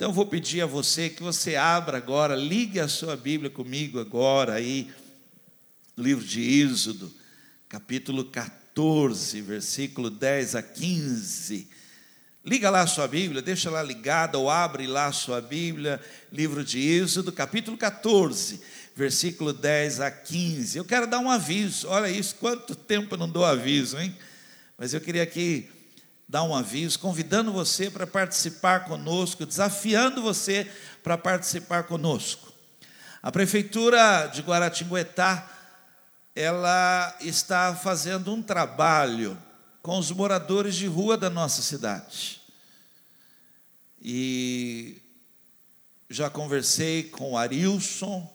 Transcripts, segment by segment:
Então eu vou pedir a você que você abra agora, ligue a sua Bíblia comigo agora aí, livro de Êxodo, capítulo 14, versículo 10 a 15. Liga lá a sua Bíblia, deixa lá ligada ou abre lá a sua Bíblia, livro de Êxodo, capítulo 14, versículo 10 a 15. Eu quero dar um aviso, olha isso, quanto tempo eu não dou aviso, hein? Mas eu queria aqui dar um aviso, convidando você para participar conosco, desafiando você para participar conosco. A prefeitura de Guaratinguetá, ela está fazendo um trabalho com os moradores de rua da nossa cidade. E já conversei com o Arilson,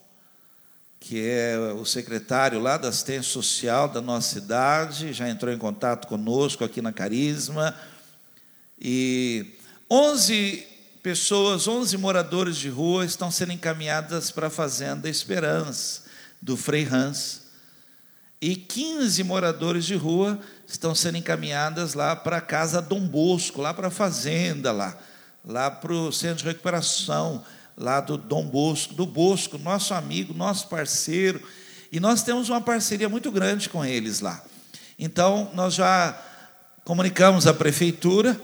que é o secretário lá da assistência social da nossa cidade, já entrou em contato conosco aqui na Carisma. E 11 pessoas, 11 moradores de rua estão sendo encaminhadas para a Fazenda Esperança, do Frei Hans. E 15 moradores de rua estão sendo encaminhadas lá para a Casa Dom Bosco, lá para a Fazenda, lá, lá para o Centro de Recuperação lá do Dom Bosco, do Bosco, nosso amigo, nosso parceiro, e nós temos uma parceria muito grande com eles lá. Então, nós já comunicamos à prefeitura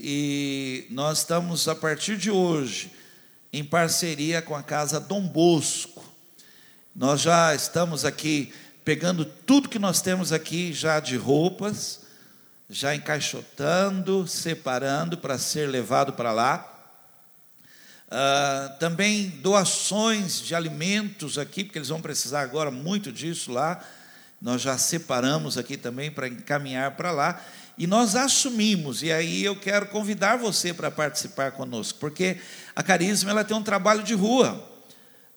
e nós estamos, a partir de hoje, em parceria com a Casa Dom Bosco. Nós já estamos aqui pegando tudo que nós temos aqui já de roupas, já encaixotando, separando para ser levado para lá. Uh, também doações de alimentos aqui, porque eles vão precisar agora muito disso lá. Nós já separamos aqui também para encaminhar para lá. E nós assumimos, e aí eu quero convidar você para participar conosco, porque a Carisma ela tem um trabalho de rua.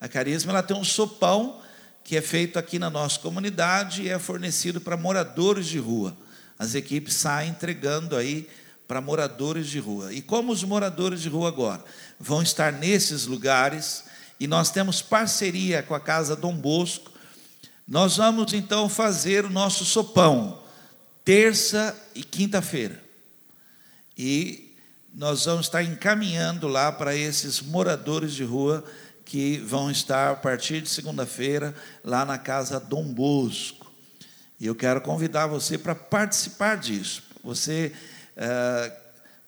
A Carisma ela tem um sopão que é feito aqui na nossa comunidade e é fornecido para moradores de rua. As equipes saem entregando aí para moradores de rua. E como os moradores de rua agora vão estar nesses lugares, e nós temos parceria com a Casa Dom Bosco. Nós vamos então fazer o nosso sopão, terça e quinta-feira. E nós vamos estar encaminhando lá para esses moradores de rua que vão estar a partir de segunda-feira lá na Casa Dom Bosco. E eu quero convidar você para participar disso. Você uh,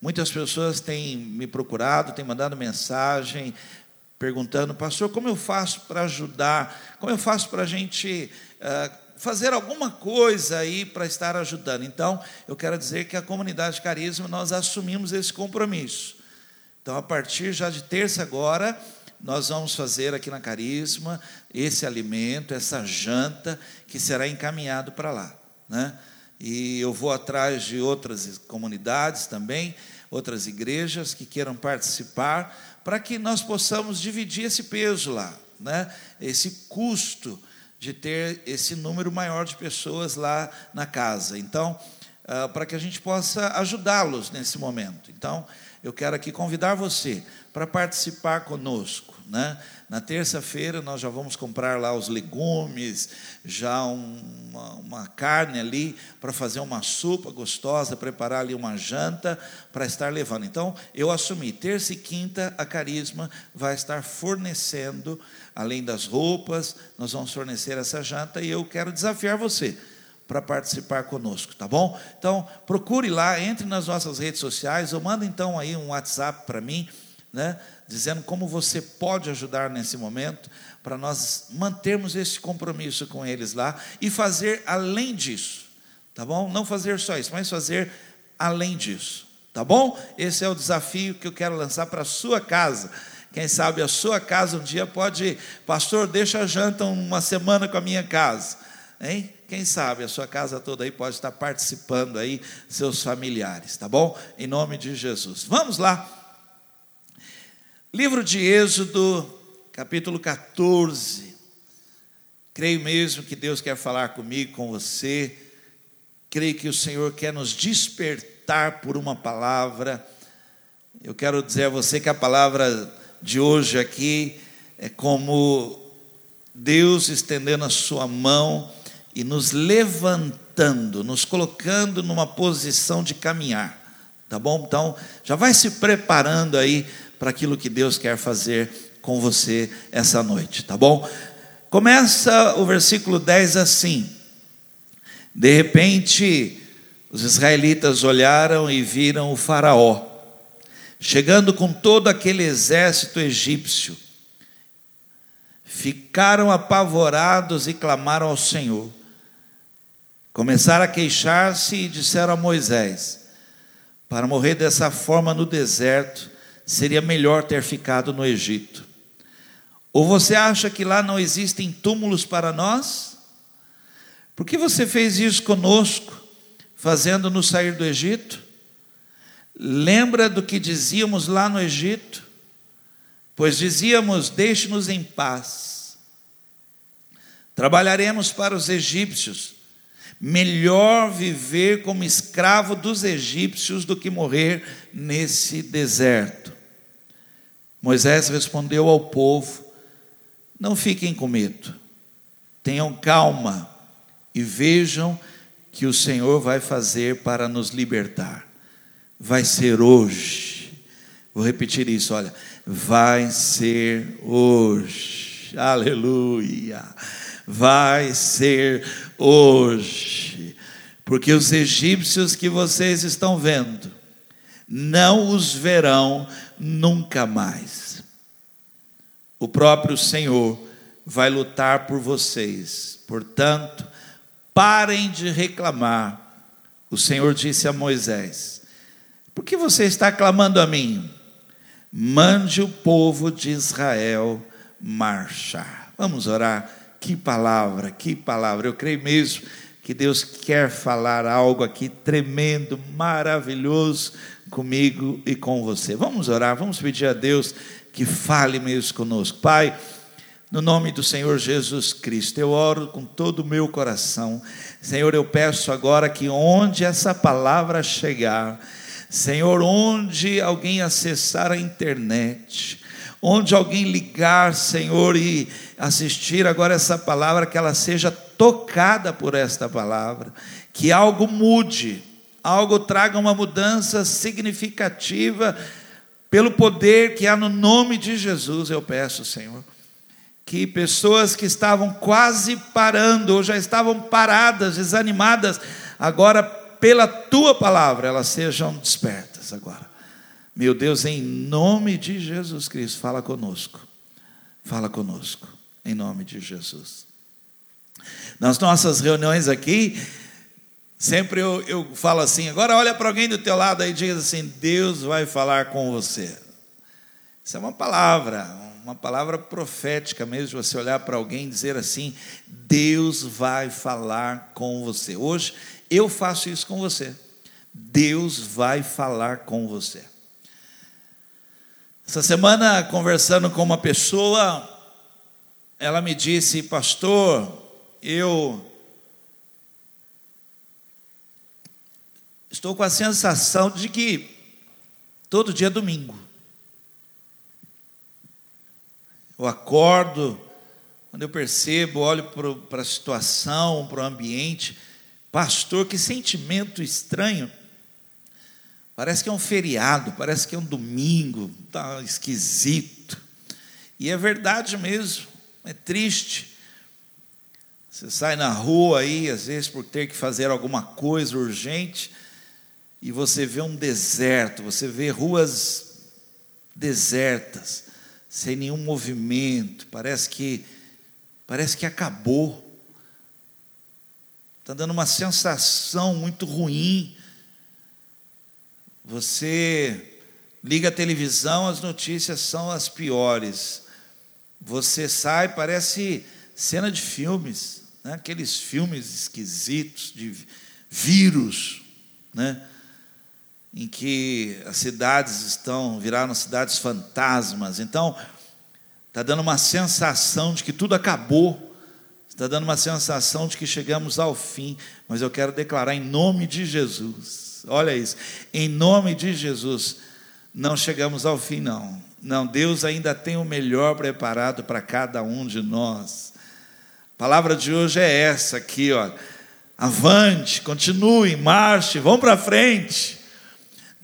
Muitas pessoas têm me procurado, têm mandado mensagem, perguntando, pastor, como eu faço para ajudar? Como eu faço para a gente uh, fazer alguma coisa aí para estar ajudando? Então, eu quero dizer que a comunidade Carisma, nós assumimos esse compromisso. Então, a partir já de terça agora, nós vamos fazer aqui na Carisma esse alimento, essa janta, que será encaminhado para lá. Né? E eu vou atrás de outras comunidades também, outras igrejas que queiram participar, para que nós possamos dividir esse peso lá, né? esse custo de ter esse número maior de pessoas lá na casa. Então, uh, para que a gente possa ajudá-los nesse momento. Então, eu quero aqui convidar você para participar conosco. Né? Na terça-feira nós já vamos comprar lá os legumes, já uma, uma carne ali para fazer uma sopa gostosa, preparar ali uma janta para estar levando. Então, eu assumi, terça e quinta a Carisma vai estar fornecendo, além das roupas, nós vamos fornecer essa janta e eu quero desafiar você para participar conosco, tá bom? Então, procure lá, entre nas nossas redes sociais, ou manda então aí um WhatsApp para mim, né? Dizendo como você pode ajudar nesse momento, para nós mantermos esse compromisso com eles lá e fazer além disso, tá bom? Não fazer só isso, mas fazer além disso, tá bom? Esse é o desafio que eu quero lançar para a sua casa. Quem sabe a sua casa um dia pode, pastor, deixa a janta uma semana com a minha casa, hein? Quem sabe a sua casa toda aí pode estar participando aí, seus familiares, tá bom? Em nome de Jesus. Vamos lá Livro de Êxodo, capítulo 14. Creio mesmo que Deus quer falar comigo, com você. Creio que o Senhor quer nos despertar por uma palavra. Eu quero dizer a você que a palavra de hoje aqui é como Deus estendendo a sua mão e nos levantando, nos colocando numa posição de caminhar. Tá bom? Então, já vai se preparando aí para aquilo que Deus quer fazer com você essa noite, tá bom? Começa o versículo 10 assim: De repente, os israelitas olharam e viram o Faraó, chegando com todo aquele exército egípcio. Ficaram apavorados e clamaram ao Senhor. Começaram a queixar-se e disseram a Moisés: Para morrer dessa forma no deserto, seria melhor ter ficado no Egito. Ou você acha que lá não existem túmulos para nós? Por que você fez isso conosco, fazendo-nos sair do Egito? Lembra do que dizíamos lá no Egito? Pois dizíamos: Deixe-nos em paz. Trabalharemos para os egípcios. Melhor viver como escravo dos egípcios do que morrer nesse deserto. Moisés respondeu ao povo: Não fiquem com medo, tenham calma e vejam que o Senhor vai fazer para nos libertar. Vai ser hoje. Vou repetir isso, olha. Vai ser hoje. Aleluia. Vai ser hoje. Porque os egípcios que vocês estão vendo não os verão nunca mais. O próprio Senhor vai lutar por vocês. Portanto, parem de reclamar. O Senhor disse a Moisés: Por que você está clamando a mim? Mande o povo de Israel marchar. Vamos orar. Que palavra, que palavra. Eu creio mesmo que Deus quer falar algo aqui tremendo, maravilhoso comigo e com você. Vamos orar, vamos pedir a Deus que fale mesmo conosco. Pai, no nome do Senhor Jesus Cristo, eu oro com todo o meu coração. Senhor, eu peço agora que onde essa palavra chegar, Senhor, onde alguém acessar a internet, onde alguém ligar, Senhor, e assistir agora essa palavra, que ela seja tocada por esta palavra, que algo mude algo traga uma mudança significativa, pelo poder que há no nome de Jesus, eu peço, Senhor. Que pessoas que estavam quase parando, ou já estavam paradas, desanimadas, agora, pela tua palavra, elas sejam despertas agora. Meu Deus, em nome de Jesus Cristo, fala conosco. Fala conosco, em nome de Jesus. Nas nossas reuniões aqui, Sempre eu, eu falo assim, agora olha para alguém do teu lado e diz assim, Deus vai falar com você. Isso é uma palavra, uma palavra profética mesmo, você olhar para alguém e dizer assim, Deus vai falar com você. Hoje eu faço isso com você. Deus vai falar com você. Essa semana, conversando com uma pessoa, ela me disse, pastor, eu estou com a sensação de que todo dia é domingo. Eu acordo, quando eu percebo, olho para a situação, para o ambiente, pastor, que sentimento estranho. Parece que é um feriado, parece que é um domingo, está esquisito. E é verdade mesmo, é triste. Você sai na rua aí, às vezes por ter que fazer alguma coisa urgente, e você vê um deserto, você vê ruas desertas, sem nenhum movimento, parece que parece que acabou. Está dando uma sensação muito ruim. Você liga a televisão, as notícias são as piores. Você sai, parece cena de filmes, né? aqueles filmes esquisitos de vírus, né? em que as cidades estão viraram cidades fantasmas. Então, está dando uma sensação de que tudo acabou, está dando uma sensação de que chegamos ao fim. Mas eu quero declarar em nome de Jesus, olha isso, em nome de Jesus, não chegamos ao fim, não. Não, Deus ainda tem o melhor preparado para cada um de nós. A palavra de hoje é essa aqui, ó. Avante, continue, marche, vão para frente.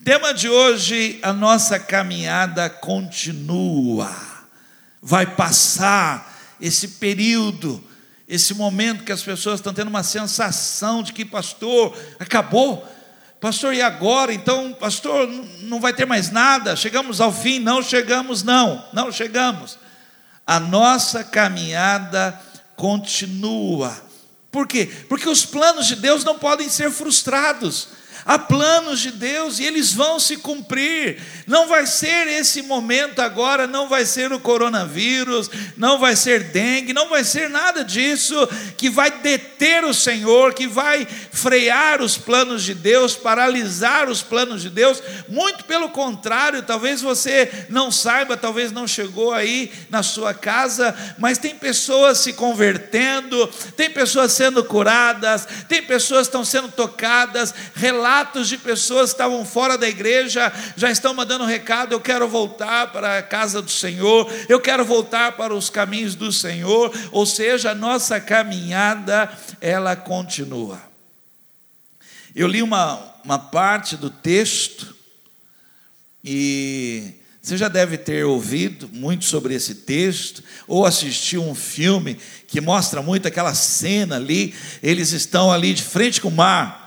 Tema de hoje: a nossa caminhada continua. Vai passar esse período, esse momento que as pessoas estão tendo uma sensação de que, pastor, acabou. Pastor, e agora? Então, pastor, não vai ter mais nada? Chegamos ao fim? Não chegamos, não, não chegamos. A nossa caminhada continua. Por quê? Porque os planos de Deus não podem ser frustrados. Há planos de Deus e eles vão se cumprir. Não vai ser esse momento agora, não vai ser o coronavírus, não vai ser dengue, não vai ser nada disso que vai deter o Senhor, que vai frear os planos de Deus, paralisar os planos de Deus. Muito pelo contrário, talvez você não saiba, talvez não chegou aí na sua casa, mas tem pessoas se convertendo, tem pessoas sendo curadas, tem pessoas que estão sendo tocadas, relatos relatos de pessoas que estavam fora da igreja, já estão mandando recado: eu quero voltar para a casa do Senhor, eu quero voltar para os caminhos do Senhor, ou seja, a nossa caminhada, ela continua. Eu li uma, uma parte do texto, e você já deve ter ouvido muito sobre esse texto, ou assistiu um filme que mostra muito aquela cena ali, eles estão ali de frente com o mar?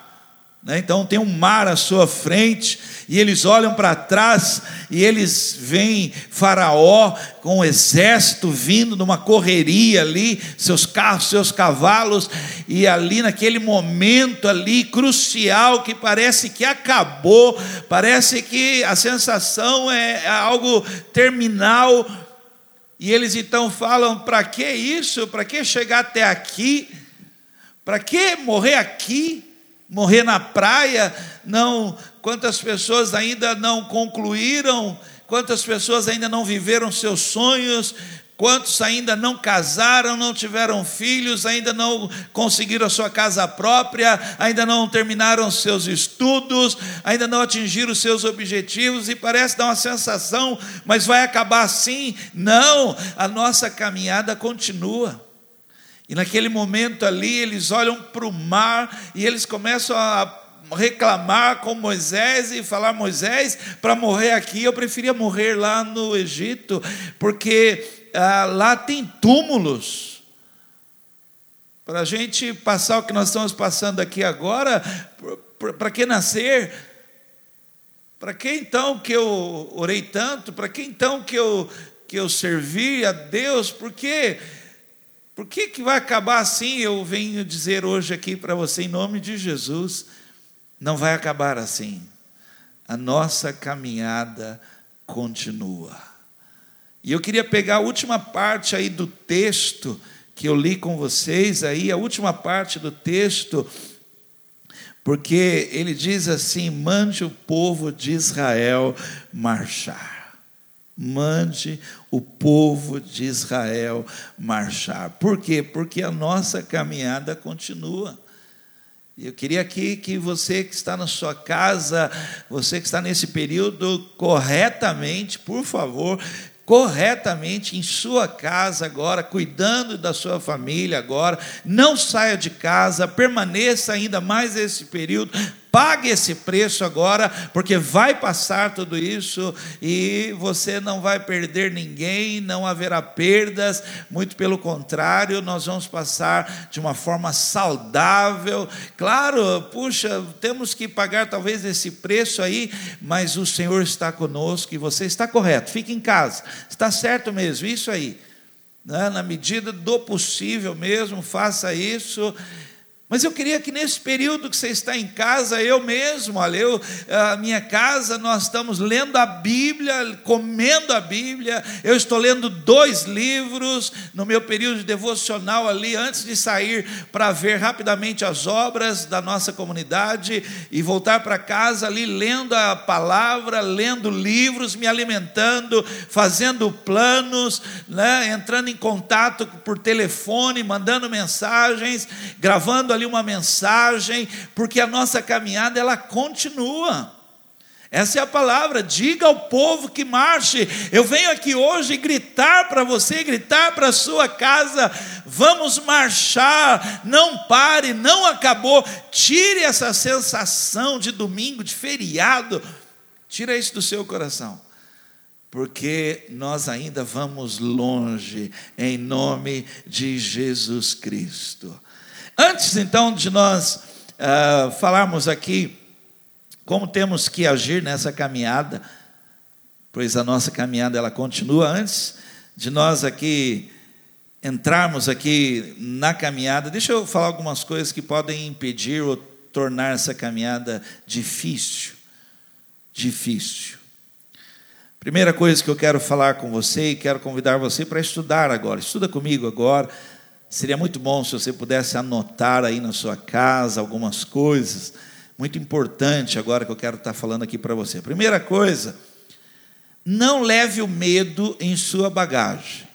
Então tem um mar à sua frente, e eles olham para trás e eles veem Faraó com um exército vindo numa correria ali, seus carros, seus cavalos, e ali naquele momento ali crucial que parece que acabou, parece que a sensação é algo terminal. E eles então falam: para que isso? Para que chegar até aqui? Para que morrer aqui? Morrer na praia, não, quantas pessoas ainda não concluíram, quantas pessoas ainda não viveram seus sonhos, quantos ainda não casaram, não tiveram filhos, ainda não conseguiram a sua casa própria, ainda não terminaram seus estudos, ainda não atingiram seus objetivos e parece dar uma sensação, mas vai acabar assim? Não, a nossa caminhada continua. E naquele momento ali, eles olham para o mar e eles começam a reclamar com Moisés e falar: Moisés, para morrer aqui, eu preferia morrer lá no Egito, porque ah, lá tem túmulos. Para a gente passar o que nós estamos passando aqui agora, para que nascer? Para que então que eu orei tanto? Para que então que eu, que eu servi a Deus? Porque por que, que vai acabar assim? Eu venho dizer hoje aqui para você, em nome de Jesus, não vai acabar assim. A nossa caminhada continua. E eu queria pegar a última parte aí do texto que eu li com vocês aí, a última parte do texto, porque ele diz assim: mande o povo de Israel marchar mande o povo de Israel marchar. Por quê? Porque a nossa caminhada continua. Eu queria aqui que você que está na sua casa, você que está nesse período corretamente, por favor, corretamente em sua casa agora, cuidando da sua família agora, não saia de casa, permaneça ainda mais esse período, pague esse preço agora, porque vai passar tudo isso e você não vai perder ninguém, não haverá perdas, muito pelo contrário, nós vamos passar de uma forma saudável. Claro, puxa, temos que pagar talvez esse preço aí, mas o Senhor está conosco e você está correto, fique em casa, está certo mesmo, isso aí. Né? Na medida do possível mesmo, faça isso mas eu queria que nesse período que você está em casa, eu mesmo, olha, eu, a minha casa, nós estamos lendo a Bíblia, comendo a Bíblia. Eu estou lendo dois livros no meu período de devocional ali, antes de sair para ver rapidamente as obras da nossa comunidade e voltar para casa ali, lendo a palavra, lendo livros, me alimentando, fazendo planos, né, entrando em contato por telefone, mandando mensagens, gravando ali ali uma mensagem, porque a nossa caminhada ela continua. Essa é a palavra. Diga ao povo que marche. Eu venho aqui hoje gritar para você, gritar para a sua casa. Vamos marchar. Não pare, não acabou. Tire essa sensação de domingo, de feriado. Tira isso do seu coração, porque nós ainda vamos longe, em nome de Jesus Cristo. Antes então de nós uh, falarmos aqui como temos que agir nessa caminhada, pois a nossa caminhada ela continua antes de nós aqui entrarmos aqui na caminhada, deixa eu falar algumas coisas que podem impedir ou tornar essa caminhada difícil. Difícil. Primeira coisa que eu quero falar com você e quero convidar você para estudar agora. Estuda comigo agora. Seria muito bom se você pudesse anotar aí na sua casa algumas coisas muito importante agora que eu quero estar falando aqui para você. Primeira coisa, não leve o medo em sua bagagem.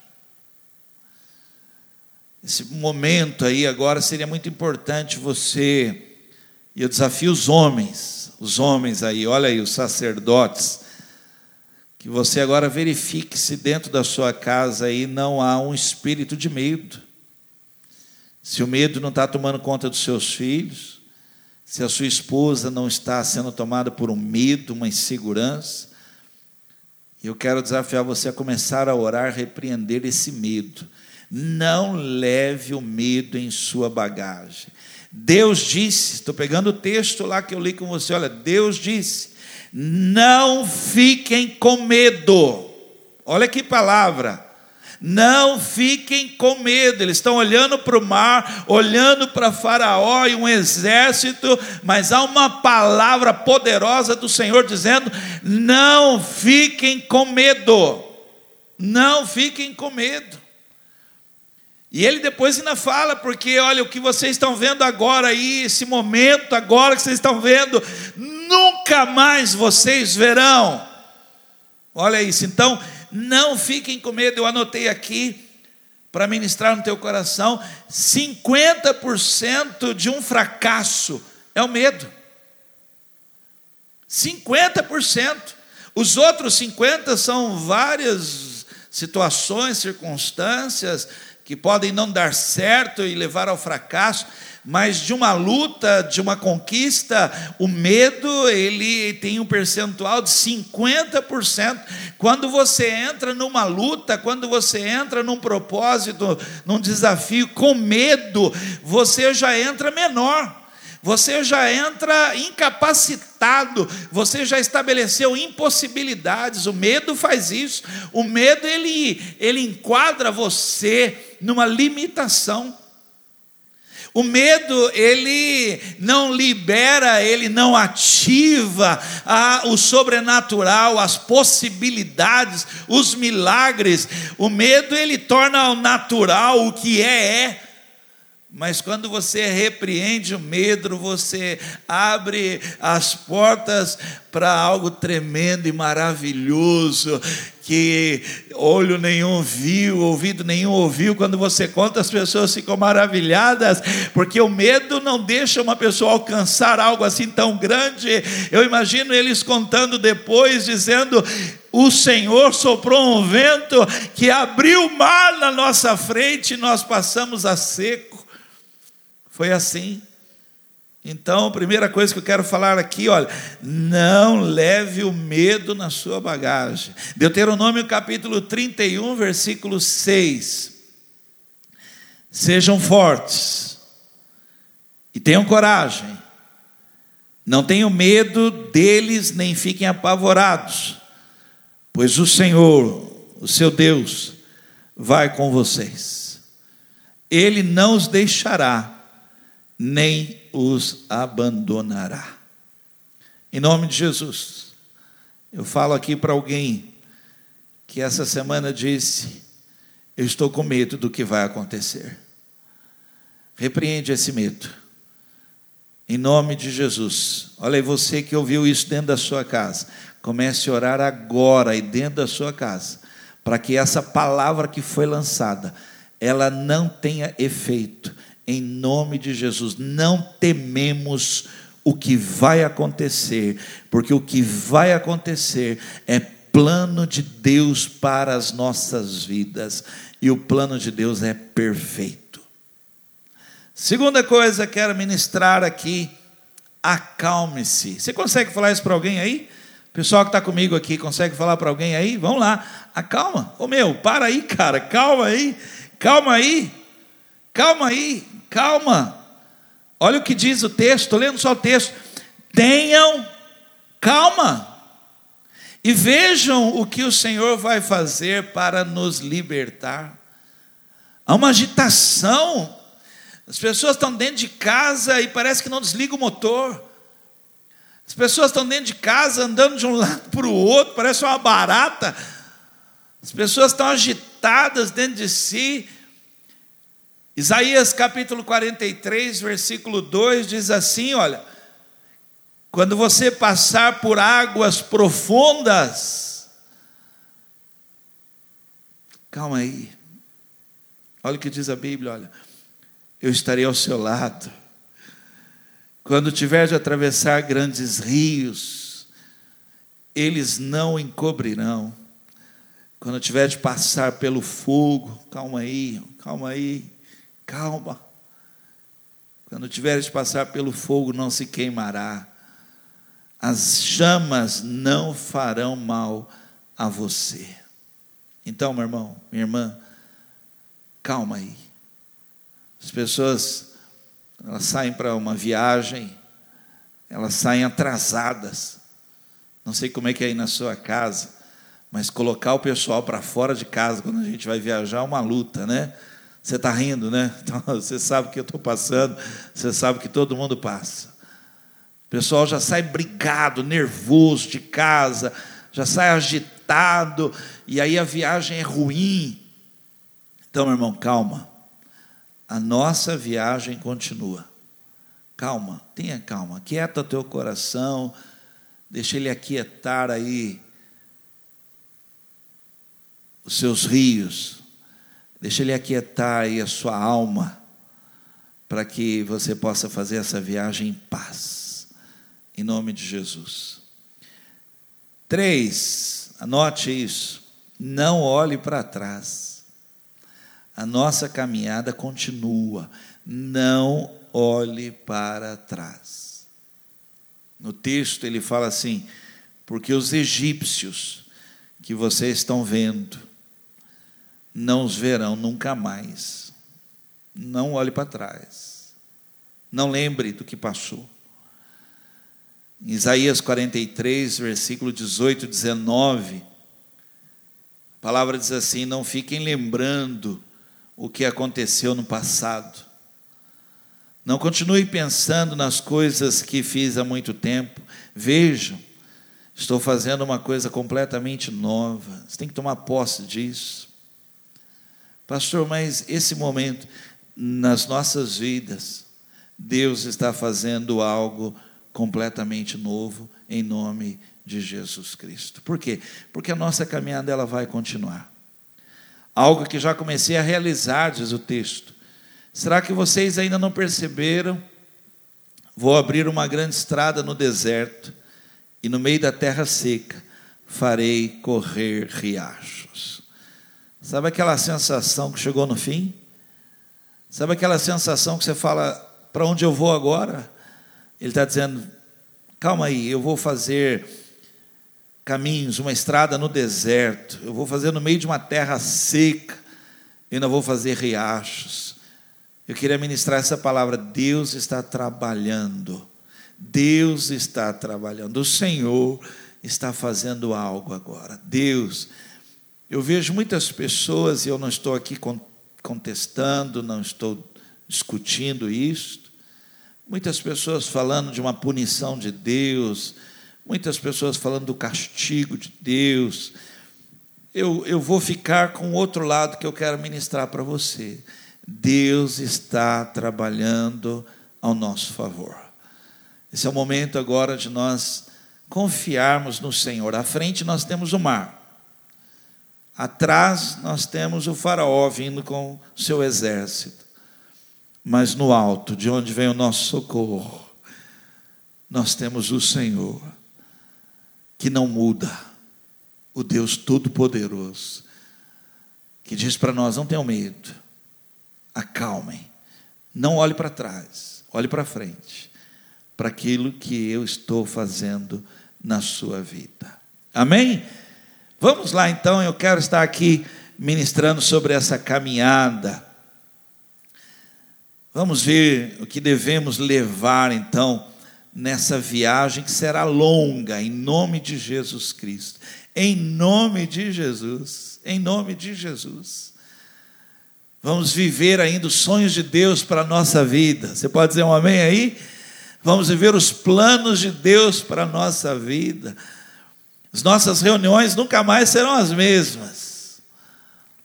Esse momento aí agora seria muito importante você, e eu desafio os homens, os homens aí, olha aí, os sacerdotes, que você agora verifique se dentro da sua casa aí não há um espírito de medo. Se o medo não está tomando conta dos seus filhos, se a sua esposa não está sendo tomada por um medo, uma insegurança, eu quero desafiar você a começar a orar, repreender esse medo. Não leve o medo em sua bagagem. Deus disse, estou pegando o texto lá que eu li com você, olha, Deus disse: não fiquem com medo. Olha que palavra. Não fiquem com medo, eles estão olhando para o mar, olhando para Faraó e um exército, mas há uma palavra poderosa do Senhor dizendo: não fiquem com medo, não fiquem com medo. E ele depois ainda fala, porque olha, o que vocês estão vendo agora aí, esse momento agora que vocês estão vendo, nunca mais vocês verão. Olha isso, então, não fiquem com medo, eu anotei aqui para ministrar no teu coração: 50% de um fracasso é o medo. 50%. Os outros 50% são várias situações, circunstâncias, que podem não dar certo e levar ao fracasso, mas de uma luta, de uma conquista, o medo, ele tem um percentual de 50%. Quando você entra numa luta, quando você entra num propósito, num desafio com medo, você já entra menor você já entra incapacitado, você já estabeleceu impossibilidades. O medo faz isso. O medo ele ele enquadra você numa limitação. O medo, ele não libera, ele não ativa a, o sobrenatural, as possibilidades, os milagres. O medo, ele torna o natural o que é, é. Mas quando você repreende o medo, você abre as portas para algo tremendo e maravilhoso, que olho nenhum viu, ouvido nenhum ouviu. Quando você conta, as pessoas ficam maravilhadas, porque o medo não deixa uma pessoa alcançar algo assim tão grande. Eu imagino eles contando depois, dizendo: o Senhor soprou um vento que abriu o mar na nossa frente e nós passamos a seco. Foi assim. Então, a primeira coisa que eu quero falar aqui, olha, não leve o medo na sua bagagem. Deuteronômio capítulo 31, versículo 6. Sejam fortes e tenham coragem. Não tenham medo deles, nem fiquem apavorados, pois o Senhor, o seu Deus, vai com vocês. Ele não os deixará nem os abandonará. Em nome de Jesus, eu falo aqui para alguém que essa semana disse: Eu estou com medo do que vai acontecer. Repreende esse medo. Em nome de Jesus. Olha aí, você que ouviu isso dentro da sua casa. Comece a orar agora e dentro da sua casa, para que essa palavra que foi lançada, ela não tenha efeito, em nome de Jesus. Não tememos o que vai acontecer, porque o que vai acontecer é plano de Deus para as nossas vidas, e o plano de Deus é perfeito. Segunda coisa que quero ministrar aqui, acalme-se. Você consegue falar isso para alguém aí? Pessoal que está comigo aqui, consegue falar para alguém aí? Vamos lá, acalma. Ô meu, para aí, cara, calma aí, calma aí, calma aí, calma. Olha o que diz o texto, estou lendo só o texto. Tenham calma e vejam o que o Senhor vai fazer para nos libertar. Há uma agitação, as pessoas estão dentro de casa e parece que não desliga o motor. As pessoas estão dentro de casa andando de um lado para o outro, parece uma barata. As pessoas estão agitadas dentro de si. Isaías capítulo 43, versículo 2 diz assim: Olha, quando você passar por águas profundas, calma aí, olha o que diz a Bíblia: olha, eu estarei ao seu lado. Quando tiver de atravessar grandes rios, eles não encobrirão. Quando tiver de passar pelo fogo, calma aí, calma aí, calma. Quando tiver de passar pelo fogo, não se queimará as chamas não farão mal a você. Então, meu irmão, minha irmã, calma aí. As pessoas, elas saem para uma viagem, elas saem atrasadas. Não sei como é que é aí na sua casa, mas colocar o pessoal para fora de casa quando a gente vai viajar é uma luta, né? Você está rindo, né? Então, você sabe o que eu estou passando, você sabe que todo mundo passa. O pessoal já sai brigado, nervoso de casa, já sai agitado, e aí a viagem é ruim. Então, meu irmão, calma. A nossa viagem continua. Calma, tenha calma. Quieta teu coração, deixa ele aquietar aí os seus rios. Deixa ele aquietar aí a sua alma, para que você possa fazer essa viagem em paz em nome de Jesus. Três, anote isso, não olhe para trás. A nossa caminhada continua, não olhe para trás. No texto ele fala assim: porque os egípcios que vocês estão vendo, não os verão nunca mais. Não olhe para trás. Não lembre do que passou. Isaías 43, versículo 18 e 19, a palavra diz assim: Não fiquem lembrando o que aconteceu no passado. Não continue pensando nas coisas que fiz há muito tempo. Vejam, estou fazendo uma coisa completamente nova. Você tem que tomar posse disso. Pastor, mas esse momento, nas nossas vidas, Deus está fazendo algo completamente novo em nome de Jesus Cristo. Por quê? Porque a nossa caminhada ela vai continuar. Algo que já comecei a realizar, diz o texto. Será que vocês ainda não perceberam? Vou abrir uma grande estrada no deserto e no meio da terra seca farei correr riachos. Sabe aquela sensação que chegou no fim? Sabe aquela sensação que você fala, para onde eu vou agora? Ele está dizendo: calma aí, eu vou fazer caminhos, uma estrada no deserto, eu vou fazer no meio de uma terra seca, eu ainda vou fazer riachos. Eu queria ministrar essa palavra: Deus está trabalhando, Deus está trabalhando, o Senhor está fazendo algo agora. Deus, eu vejo muitas pessoas, e eu não estou aqui contestando, não estou discutindo isso, Muitas pessoas falando de uma punição de Deus, muitas pessoas falando do castigo de Deus. Eu, eu vou ficar com outro lado que eu quero ministrar para você. Deus está trabalhando ao nosso favor. Esse é o momento agora de nós confiarmos no Senhor. À frente nós temos o mar. Atrás nós temos o faraó vindo com seu exército mas no alto, de onde vem o nosso socorro, nós temos o Senhor, que não muda, o Deus Todo-Poderoso, que diz para nós: não tenham medo, acalmem, não olhe para trás, olhe para frente, para aquilo que eu estou fazendo na sua vida. Amém? Vamos lá então, eu quero estar aqui ministrando sobre essa caminhada. Vamos ver o que devemos levar então nessa viagem que será longa, em nome de Jesus Cristo. Em nome de Jesus. Em nome de Jesus. Vamos viver ainda os sonhos de Deus para a nossa vida. Você pode dizer um amém aí? Vamos viver os planos de Deus para a nossa vida. As nossas reuniões nunca mais serão as mesmas.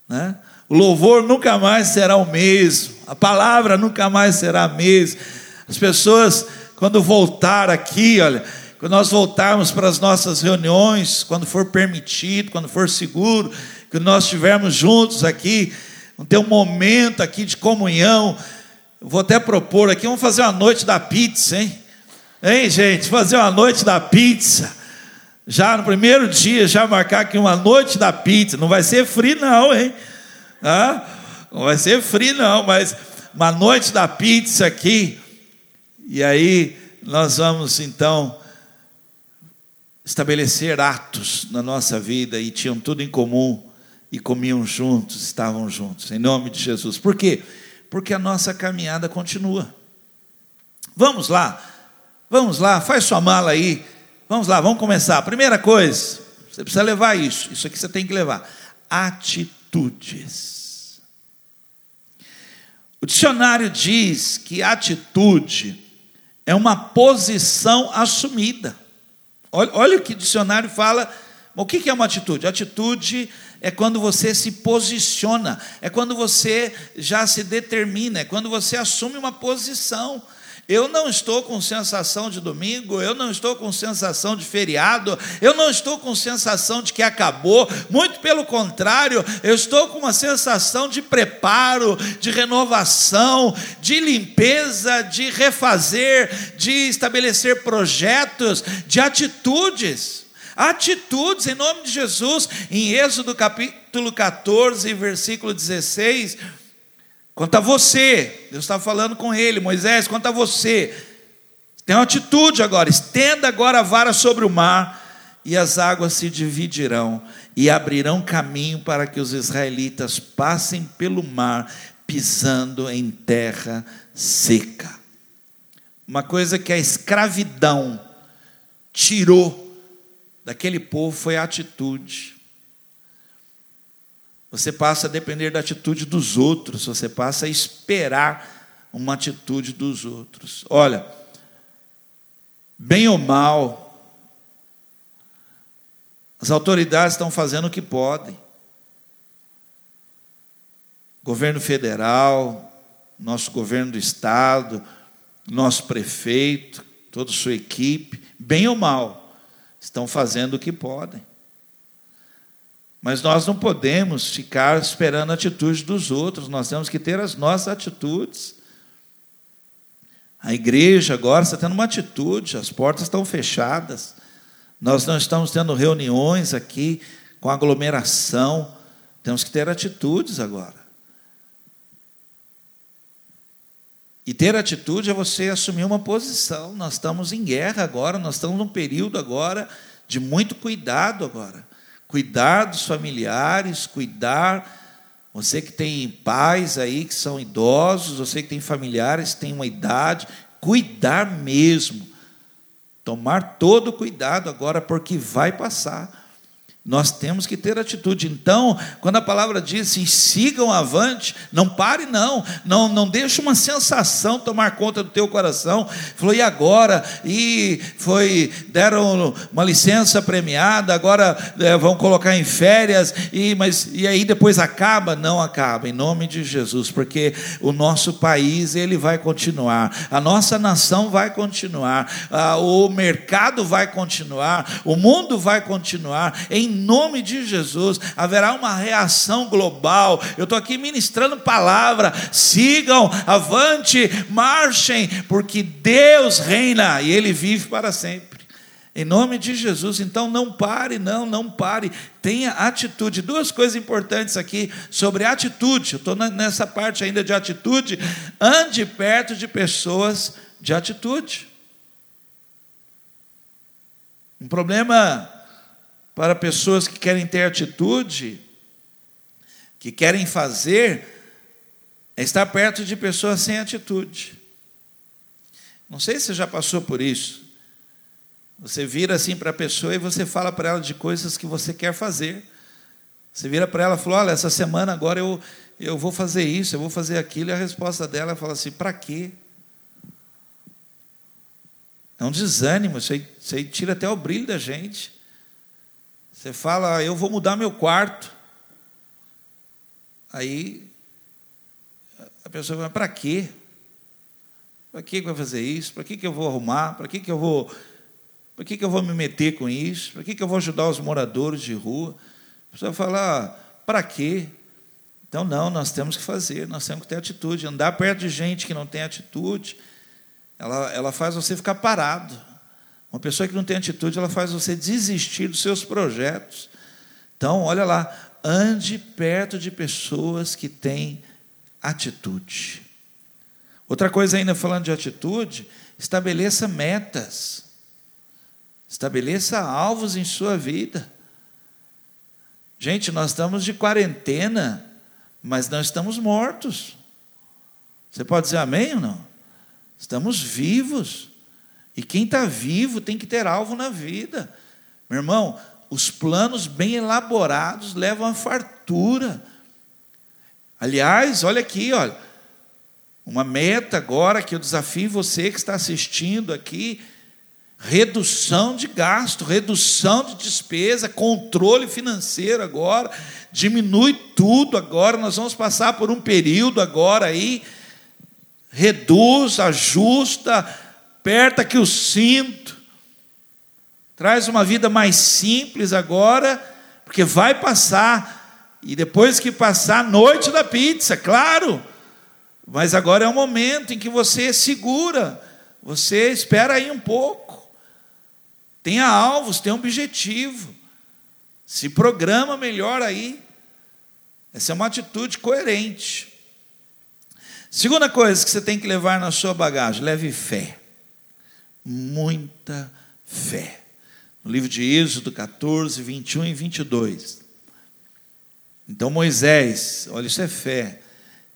Né? O louvor nunca mais será o mesmo. A palavra nunca mais será a mesma. As pessoas, quando voltar aqui, olha, quando nós voltarmos para as nossas reuniões, quando for permitido, quando for seguro, que nós estivermos juntos aqui, vamos ter um momento aqui de comunhão. Vou até propor aqui, vamos fazer uma noite da pizza, hein? Hein, gente? Fazer uma noite da pizza. Já no primeiro dia, já marcar aqui uma noite da pizza. Não vai ser frio, não, hein? Ah, não vai ser frio, não, mas uma noite da pizza aqui. E aí nós vamos então estabelecer atos na nossa vida e tinham tudo em comum e comiam juntos, estavam juntos, em nome de Jesus. Por quê? Porque a nossa caminhada continua. Vamos lá, vamos lá, faz sua mala aí. Vamos lá, vamos começar. Primeira coisa, você precisa levar isso, isso aqui você tem que levar: atitudes. O dicionário diz que atitude é uma posição assumida. Olha, olha o que o dicionário fala. O que é uma atitude? Atitude é quando você se posiciona, é quando você já se determina, é quando você assume uma posição. Eu não estou com sensação de domingo, eu não estou com sensação de feriado, eu não estou com sensação de que acabou, muito pelo contrário, eu estou com uma sensação de preparo, de renovação, de limpeza, de refazer, de estabelecer projetos, de atitudes. Atitudes em nome de Jesus, em Êxodo capítulo 14, versículo 16 Quanto a você, Deus está falando com ele, Moisés, quanto a você, tem uma atitude agora, estenda agora a vara sobre o mar, e as águas se dividirão, e abrirão caminho para que os israelitas passem pelo mar, pisando em terra seca. Uma coisa que a escravidão tirou daquele povo foi a atitude. Você passa a depender da atitude dos outros, você passa a esperar uma atitude dos outros. Olha, bem ou mal, as autoridades estão fazendo o que podem. Governo federal, nosso governo do estado, nosso prefeito, toda sua equipe, bem ou mal, estão fazendo o que podem. Mas nós não podemos ficar esperando a atitude dos outros, nós temos que ter as nossas atitudes. A igreja agora está tendo uma atitude, as portas estão fechadas, nós não estamos tendo reuniões aqui com aglomeração, temos que ter atitudes agora. E ter atitude é você assumir uma posição. Nós estamos em guerra agora, nós estamos num período agora de muito cuidado agora cuidar dos familiares, cuidar. Você que tem pais aí que são idosos, você que tem familiares que têm uma idade, cuidar mesmo. Tomar todo o cuidado agora, porque vai passar. Nós temos que ter atitude. Então, quando a palavra diz assim, sigam avante, não pare não, não, não deixe uma sensação tomar conta do teu coração. Falou, e agora? E foi, deram uma licença premiada, agora é, vão colocar em férias, e, mas, e aí depois acaba? Não acaba, em nome de Jesus, porque o nosso país, ele vai continuar, a nossa nação vai continuar, a, o mercado vai continuar, o mundo vai continuar, em nome de Jesus, haverá uma reação global. Eu estou aqui ministrando palavra. Sigam, avante, marchem, porque Deus reina e Ele vive para sempre. Em nome de Jesus, então não pare, não, não pare, tenha atitude. Duas coisas importantes aqui sobre atitude, eu estou nessa parte ainda de atitude. Ande perto de pessoas de atitude. Um problema para pessoas que querem ter atitude, que querem fazer, é estar perto de pessoas sem atitude. Não sei se você já passou por isso. Você vira assim para a pessoa e você fala para ela de coisas que você quer fazer. Você vira para ela e fala: Olha, essa semana agora eu, eu vou fazer isso, eu vou fazer aquilo. E a resposta dela fala assim: Para quê? É um desânimo, isso aí, isso aí tira até o brilho da gente. Você fala: Eu vou mudar meu quarto. Aí a pessoa fala: Para quê? Para que vai fazer isso? Para que, que eu vou arrumar? Para que, que eu vou. Para que, que eu vou me meter com isso? Para que, que eu vou ajudar os moradores de rua? A pessoa fala, ah, para quê? Então, não, nós temos que fazer, nós temos que ter atitude. Andar perto de gente que não tem atitude, ela, ela faz você ficar parado. Uma pessoa que não tem atitude, ela faz você desistir dos seus projetos. Então, olha lá, ande perto de pessoas que têm atitude. Outra coisa ainda falando de atitude, estabeleça metas. Estabeleça alvos em sua vida. Gente, nós estamos de quarentena, mas não estamos mortos. Você pode dizer amém ou não? Estamos vivos. E quem está vivo tem que ter alvo na vida. Meu irmão, os planos bem elaborados levam a fartura. Aliás, olha aqui, olha. Uma meta agora que eu desafio você que está assistindo aqui: redução de gasto, redução de despesa, controle financeiro agora, diminui tudo agora. Nós vamos passar por um período agora aí, reduz, ajusta, aperta aqui o cinto, traz uma vida mais simples agora, porque vai passar, e depois que passar, noite da pizza, claro. Mas agora é o momento em que você segura, você espera aí um pouco. Tenha alvos, tenha um objetivo. Se programa melhor aí. Essa é uma atitude coerente. Segunda coisa que você tem que levar na sua bagagem, leve fé. Muita fé. No livro de Êxodo 14, 21 e 22. Então Moisés, olha, isso é fé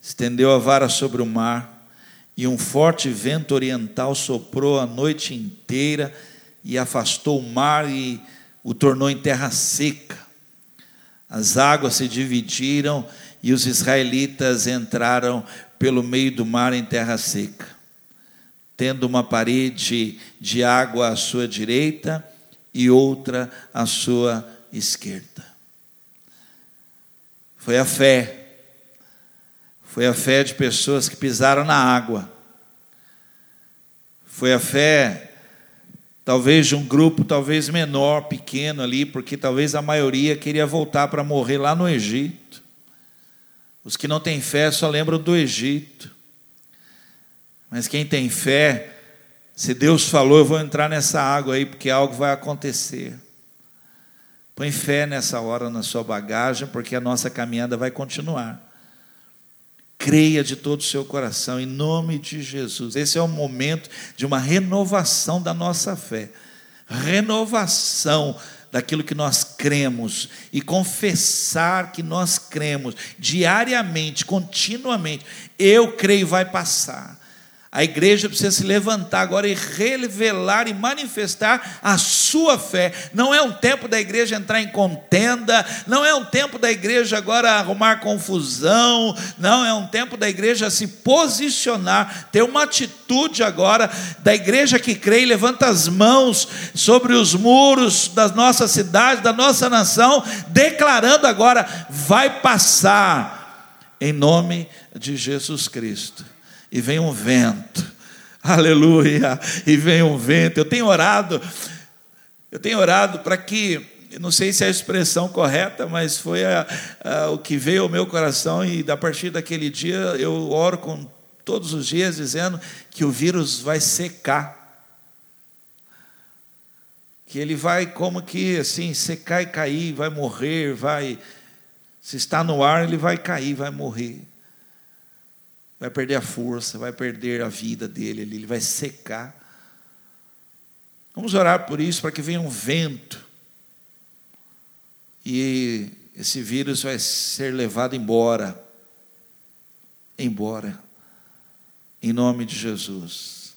estendeu a vara sobre o mar, e um forte vento oriental soprou a noite inteira e afastou o mar e o tornou em terra seca. As águas se dividiram e os israelitas entraram pelo meio do mar em terra seca, tendo uma parede de água à sua direita e outra à sua esquerda. Foi a fé foi a fé de pessoas que pisaram na água. Foi a fé, talvez de um grupo talvez menor, pequeno ali, porque talvez a maioria queria voltar para morrer lá no Egito. Os que não têm fé só lembram do Egito. Mas quem tem fé, se Deus falou, eu vou entrar nessa água aí, porque algo vai acontecer. Põe fé nessa hora na sua bagagem, porque a nossa caminhada vai continuar. Creia de todo o seu coração, em nome de Jesus. Esse é o momento de uma renovação da nossa fé. Renovação daquilo que nós cremos e confessar que nós cremos diariamente, continuamente. Eu creio vai passar. A igreja precisa se levantar agora e revelar e manifestar a sua fé. Não é um tempo da igreja entrar em contenda, não é um tempo da igreja agora arrumar confusão, não é um tempo da igreja se posicionar, ter uma atitude agora da igreja que crê e levanta as mãos sobre os muros da nossa cidade, da nossa nação, declarando agora: vai passar, em nome de Jesus Cristo e vem um vento. Aleluia! E vem um vento. Eu tenho orado, eu tenho orado para que, não sei se é a expressão correta, mas foi a, a, o que veio ao meu coração, e a partir daquele dia eu oro com todos os dias dizendo que o vírus vai secar. Que ele vai como que assim, secar e cair, vai morrer, vai. Se está no ar, ele vai cair, vai morrer vai perder a força, vai perder a vida dele, ele vai secar. Vamos orar por isso, para que venha um vento e esse vírus vai ser levado embora. Embora. Em nome de Jesus.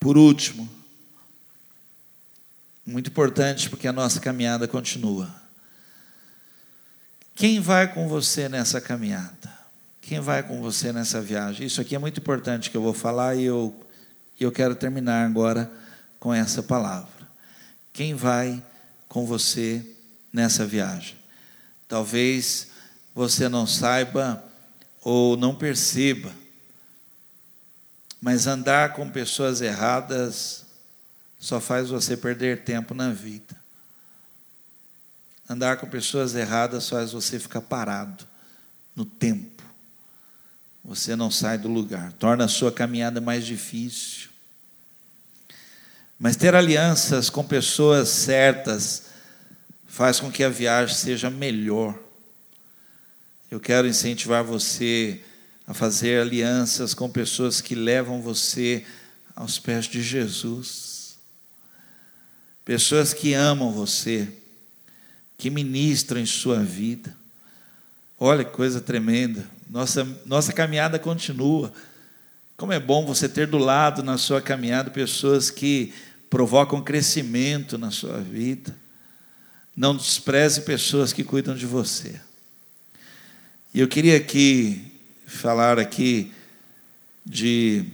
Por último, muito importante porque a nossa caminhada continua. Quem vai com você nessa caminhada? Quem vai com você nessa viagem? Isso aqui é muito importante que eu vou falar e eu, eu quero terminar agora com essa palavra. Quem vai com você nessa viagem. Talvez você não saiba ou não perceba, mas andar com pessoas erradas só faz você perder tempo na vida. Andar com pessoas erradas faz você ficar parado no tempo. Você não sai do lugar, torna a sua caminhada mais difícil. Mas ter alianças com pessoas certas faz com que a viagem seja melhor. Eu quero incentivar você a fazer alianças com pessoas que levam você aos pés de Jesus. Pessoas que amam você, que ministram em sua vida. Olha que coisa tremenda. Nossa, nossa caminhada continua. Como é bom você ter do lado na sua caminhada pessoas que provocam crescimento na sua vida. Não despreze pessoas que cuidam de você. E eu queria aqui falar aqui de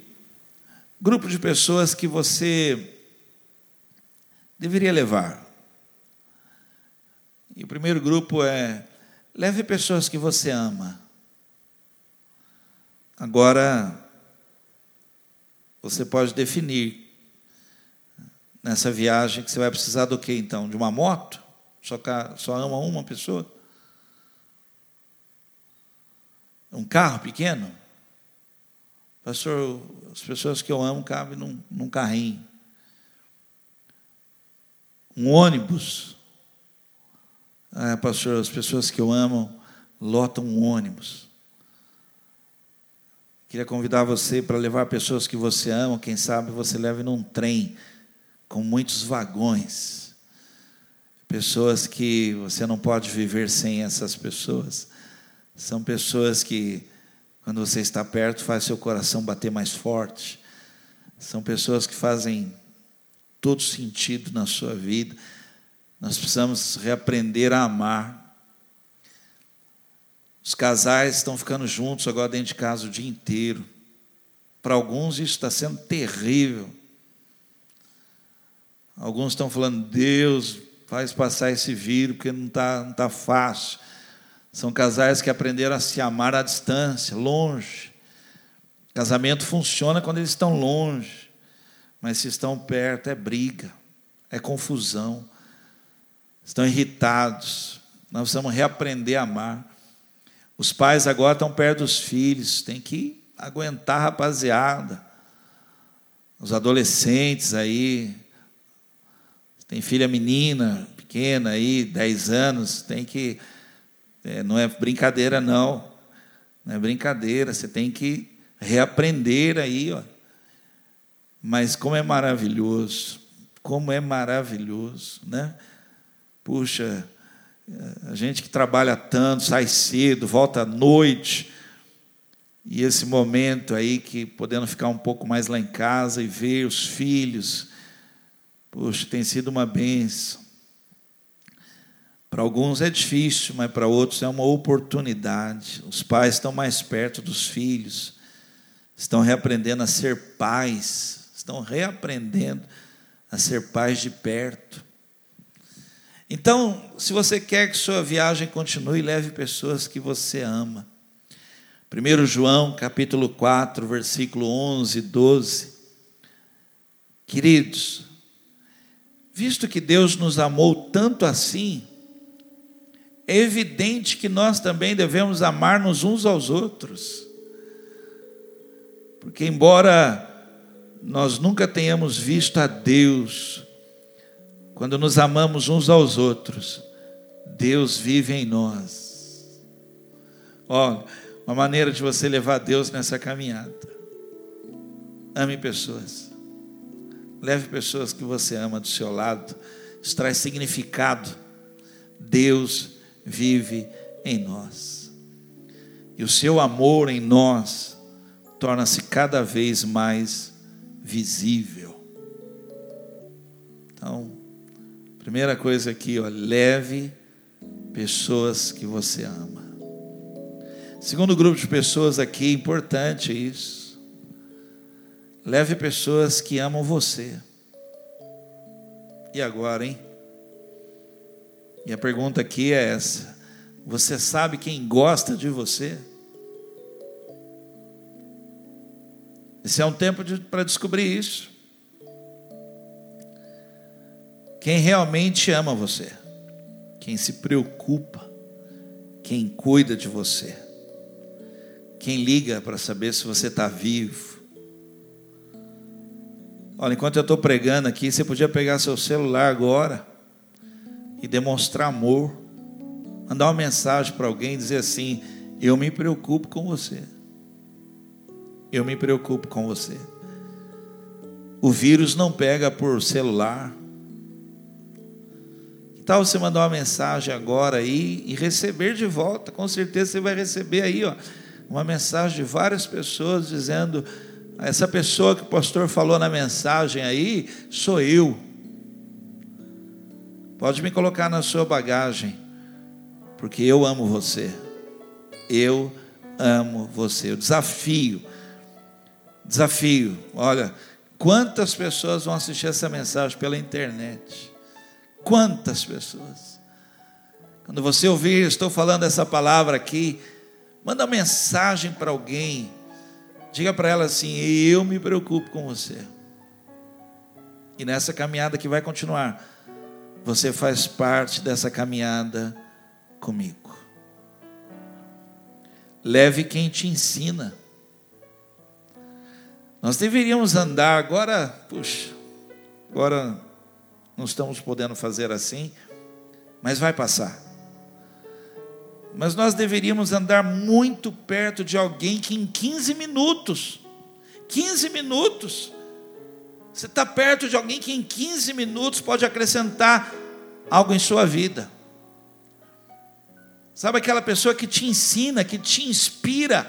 grupo de pessoas que você deveria levar. E o primeiro grupo é leve pessoas que você ama. Agora você pode definir nessa viagem que você vai precisar do que então? De uma moto? Só, só ama uma pessoa? Um carro pequeno? Pastor, as pessoas que eu amo cabem num, num carrinho. Um ônibus. Ah, pastor, as pessoas que eu amo lotam um ônibus. Queria convidar você para levar pessoas que você ama, quem sabe você leve num trem com muitos vagões. Pessoas que você não pode viver sem essas pessoas. São pessoas que, quando você está perto, faz seu coração bater mais forte. São pessoas que fazem todo sentido na sua vida. Nós precisamos reaprender a amar. Os casais estão ficando juntos agora dentro de casa o dia inteiro. Para alguns isso está sendo terrível. Alguns estão falando, Deus, faz passar esse vírus, porque não está não tá fácil. São casais que aprenderam a se amar à distância, longe. Casamento funciona quando eles estão longe, mas se estão perto é briga, é confusão, estão irritados. Nós precisamos reaprender a amar. Os pais agora estão perto dos filhos, tem que aguentar, rapaziada. Os adolescentes aí, tem filha menina, pequena aí, 10 anos, tem que. É, não é brincadeira, não. Não é brincadeira, você tem que reaprender aí, ó. Mas como é maravilhoso, como é maravilhoso, né? Puxa, a gente que trabalha tanto, sai cedo, volta à noite, e esse momento aí que podendo ficar um pouco mais lá em casa e ver os filhos, Puxa, tem sido uma benção. Para alguns é difícil, mas para outros é uma oportunidade. Os pais estão mais perto dos filhos, estão reaprendendo a ser pais, estão reaprendendo a ser pais de perto. Então, se você quer que sua viagem continue, leve pessoas que você ama. 1 João, capítulo 4, versículo 11 e 12. Queridos, Visto que Deus nos amou tanto assim, é evidente que nós também devemos amar-nos uns aos outros. Porque, embora nós nunca tenhamos visto a Deus, quando nos amamos uns aos outros, Deus vive em nós. Ó, uma maneira de você levar Deus nessa caminhada. Ame pessoas. Leve pessoas que você ama do seu lado. Isso traz significado. Deus vive em nós. E o seu amor em nós torna-se cada vez mais visível. Então, primeira coisa aqui, ó, leve pessoas que você ama. Segundo grupo de pessoas aqui, importante isso. Leve pessoas que amam você. E agora, hein? E a pergunta aqui é essa: Você sabe quem gosta de você? Esse é um tempo de, para descobrir isso. Quem realmente ama você quem se preocupa, quem cuida de você, quem liga para saber se você está vivo. Olha, enquanto eu estou pregando aqui, você podia pegar seu celular agora e demonstrar amor, mandar uma mensagem para alguém e dizer assim: Eu me preocupo com você. Eu me preocupo com você. O vírus não pega por celular, tal você mandar uma mensagem agora aí e receber de volta? Com certeza você vai receber aí, ó, uma mensagem de várias pessoas dizendo: essa pessoa que o pastor falou na mensagem aí sou eu. Pode me colocar na sua bagagem, porque eu amo você. Eu amo você. O desafio, desafio. Olha, quantas pessoas vão assistir essa mensagem pela internet? Quantas pessoas? Quando você ouvir, estou falando essa palavra aqui, manda uma mensagem para alguém. Diga para ela assim: Eu me preocupo com você. E nessa caminhada que vai continuar, você faz parte dessa caminhada comigo. Leve quem te ensina. Nós deveríamos andar agora, puxa, agora não estamos podendo fazer assim, mas vai passar. Mas nós deveríamos andar muito perto de alguém que em 15 minutos, 15 minutos, você está perto de alguém que em 15 minutos pode acrescentar algo em sua vida. Sabe aquela pessoa que te ensina, que te inspira,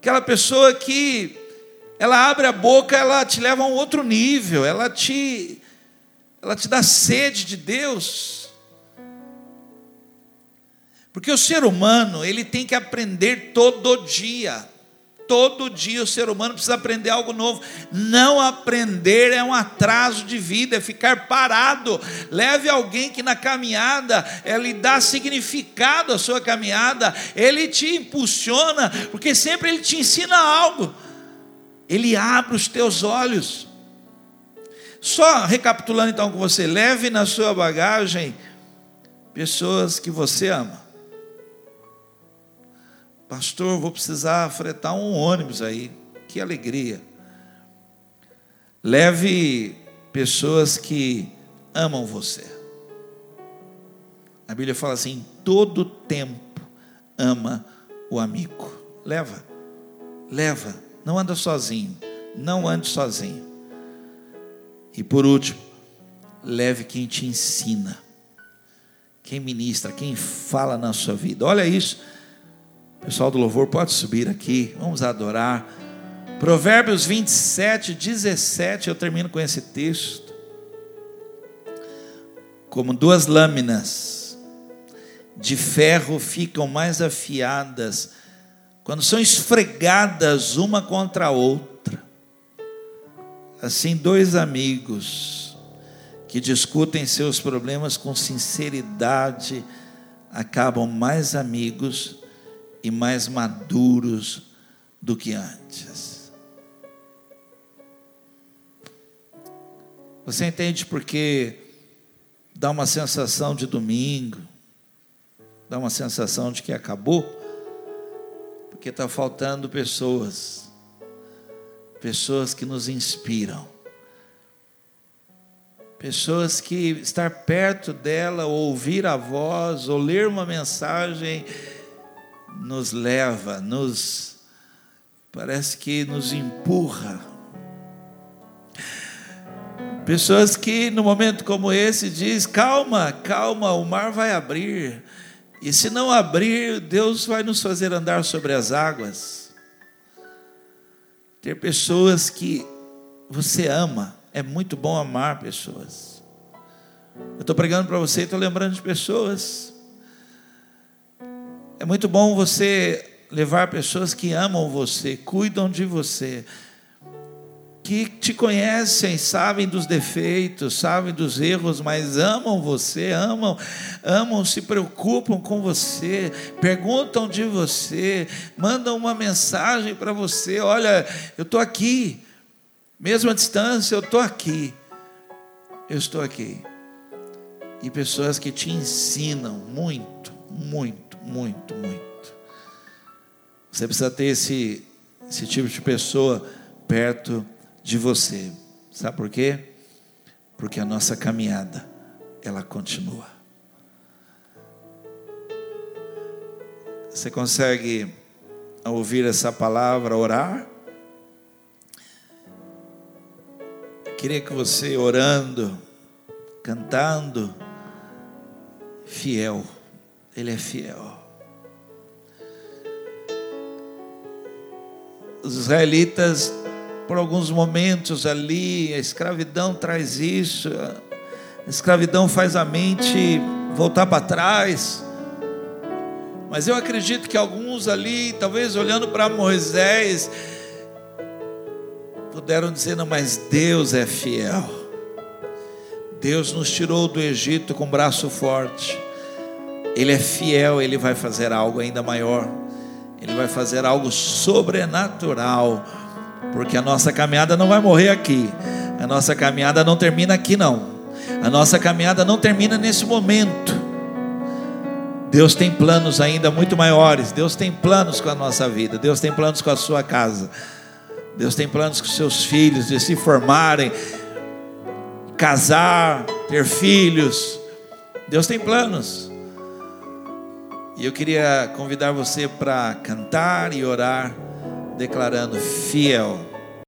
aquela pessoa que ela abre a boca, ela te leva a um outro nível, ela te ela te dá sede de Deus. Porque o ser humano, ele tem que aprender todo dia. Todo dia o ser humano precisa aprender algo novo. Não aprender é um atraso de vida, é ficar parado. Leve alguém que na caminhada ele dá significado à sua caminhada, ele te impulsiona, porque sempre ele te ensina algo. Ele abre os teus olhos. Só recapitulando então com você, leve na sua bagagem pessoas que você ama. Pastor, vou precisar fretar um ônibus aí. Que alegria. Leve pessoas que amam você. A Bíblia fala assim: todo tempo ama o amigo. Leva, leva. Não anda sozinho. Não ande sozinho. E por último, leve quem te ensina, quem ministra, quem fala na sua vida. Olha isso. Pessoal do louvor, pode subir aqui, vamos adorar. Provérbios 27, 17, eu termino com esse texto. Como duas lâminas de ferro ficam mais afiadas quando são esfregadas uma contra a outra Assim, dois amigos que discutem seus problemas com sinceridade acabam mais amigos e mais maduros do que antes. Você entende porque dá uma sensação de domingo, dá uma sensação de que acabou, porque está faltando pessoas pessoas que nos inspiram, pessoas que estar perto dela, ou ouvir a voz, ou ler uma mensagem, nos leva, nos parece que nos empurra. Pessoas que no momento como esse diz: "Calma, calma, o mar vai abrir". E se não abrir, Deus vai nos fazer andar sobre as águas. Ter pessoas que você ama, é muito bom amar pessoas. Eu estou pregando para você e estou lembrando de pessoas. É muito bom você levar pessoas que amam você, cuidam de você, que te conhecem, sabem dos defeitos, sabem dos erros, mas amam você, amam, amam, se preocupam com você, perguntam de você, mandam uma mensagem para você: olha, eu estou aqui, mesmo à distância, eu estou aqui, eu estou aqui. E pessoas que te ensinam muito, muito, muito, muito. Você precisa ter esse, esse tipo de pessoa perto de você. Sabe por quê? Porque a nossa caminhada, ela continua. Você consegue ouvir essa palavra, orar? Queria que você orando, cantando, fiel, Ele é fiel. Os israelitas por alguns momentos ali, a escravidão traz isso, a escravidão faz a mente voltar para trás. Mas eu acredito que alguns ali, talvez olhando para Moisés, puderam dizer: não, mas Deus é fiel. Deus nos tirou do Egito com braço forte. Ele é fiel, ele vai fazer algo ainda maior. Ele vai fazer algo sobrenatural porque a nossa caminhada não vai morrer aqui. A nossa caminhada não termina aqui, não. A nossa caminhada não termina nesse momento. Deus tem planos ainda muito maiores. Deus tem planos com a nossa vida. Deus tem planos com a sua casa. Deus tem planos com seus filhos de se formarem, casar, ter filhos. Deus tem planos. E eu queria convidar você para cantar e orar declarando: fiel